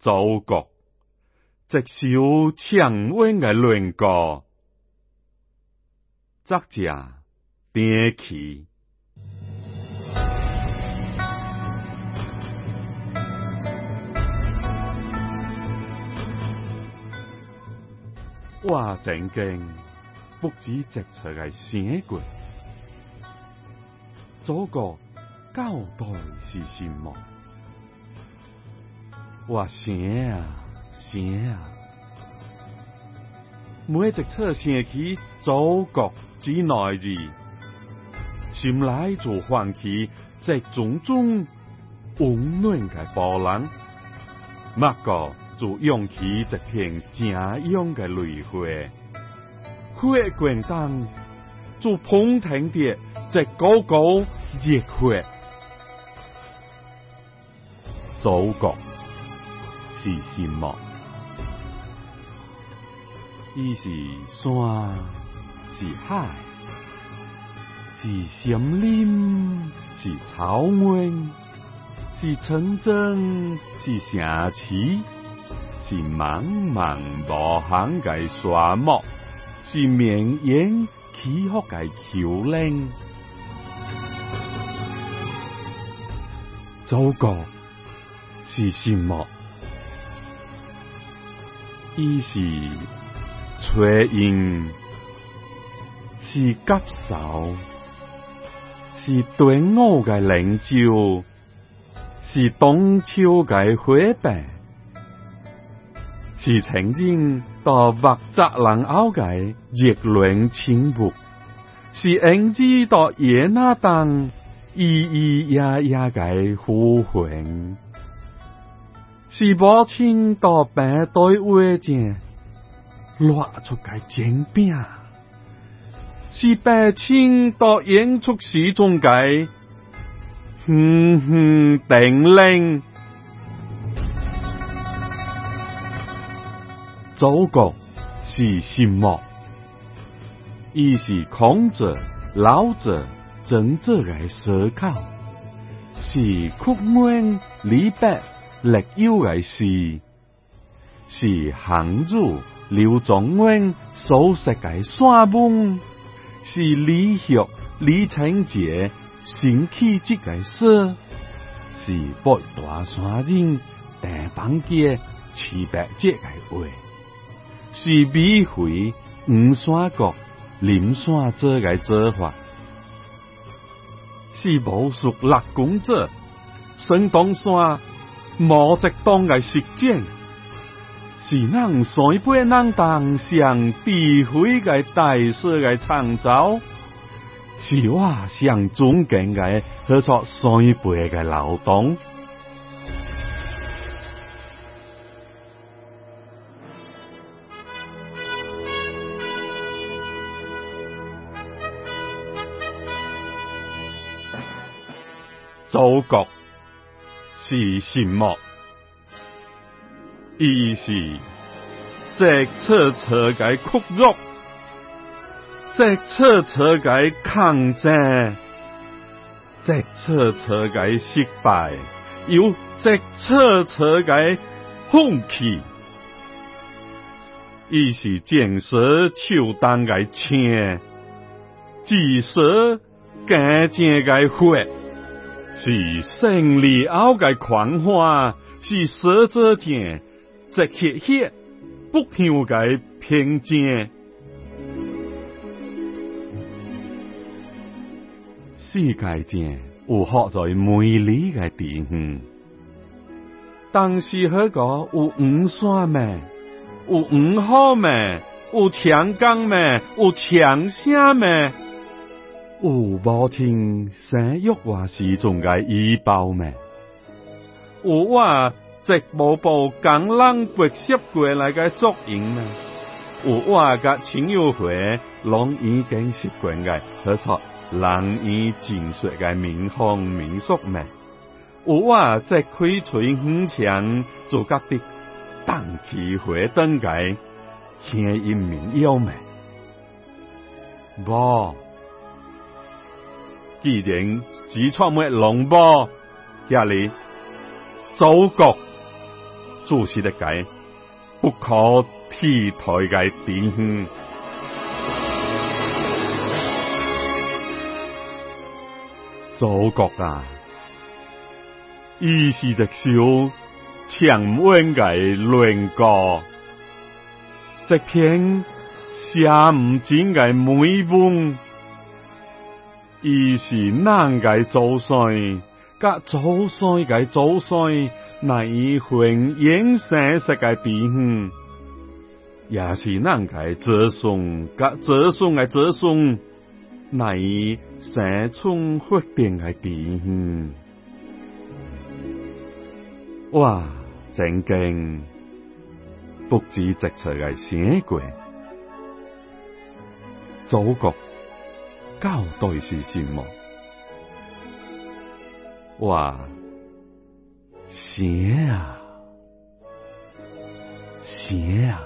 祖国，直是长威嘅轮廓，执著点起。哇，正经，不子直出系写过，祖国交代是善么？哇！写啊写啊！每一次想起祖国之内日，心内就泛起一种种温暖嘅波澜，脉个就涌起一片晶莹嘅泪花。血滚灯，就捧腾着一股股热血，祖国。是什么？是山，是海，是森林，是草原，是城镇，是城市，是茫茫无限的沙漠，是绵延起伏的丘陵。祖国是什么？伊是炊烟，是鸽兆，是短伍的灵照，是冬秋的火白，是曾经到白扎林坳的热恋情妇，是英姿到野那当咿咿呀呀的呼唤。是无千多兵队威震，乱出个精兵；是八千多影出史中计，哼哼定令。祖国是什么？伊是孔子、老子、孔子的思考；是屈原、李白。力腰矮是是行主刘仲温所写界山崩，是李学李成杰兴起这个事，是八大山人大板桥齐白石诶话，是美绘五山国林山者诶做法。是武术六公者，神东山。毛泽东嘅实践，是能上一能当上智慧嘅大厦嘅创造，是我是尊敬嘅，合作上辈嘅劳动，祖国。是什么？一是直测测计屈辱，直测测计抗战，直测测计失败，又直测测计放弃。伊是建设秋当的轻，建设改进的快。是胜利后的狂欢，是死者间在乞血，不朽的平静。世界上有好在美丽的地方，但是许个有五山咩，有五河咩，有长江咩，有长城咩。有无听生育话是阵该医保咩？有话直播部梗人不习过来个作用咩？有话甲亲友会拢已经习惯嘅，好错，人以接说嘅民风民俗咩？有话在开春以前做觉得荡气回肠嘅，轻阴民妖咩？无。既然只创咩龙波，家里祖国主席的解，不可替代嘅典范。祖国啊，是的足，强温街亮歌，这片写唔尽系美满。二是南开祖先，甲祖先嘅祖孙，乃弘生世界地方，也是南开子孙，甲子孙嘅子孙，乃生出福地方。哇！正经，不止直直嘅写过，祖国。交代是什么？哇！邪啊！邪啊！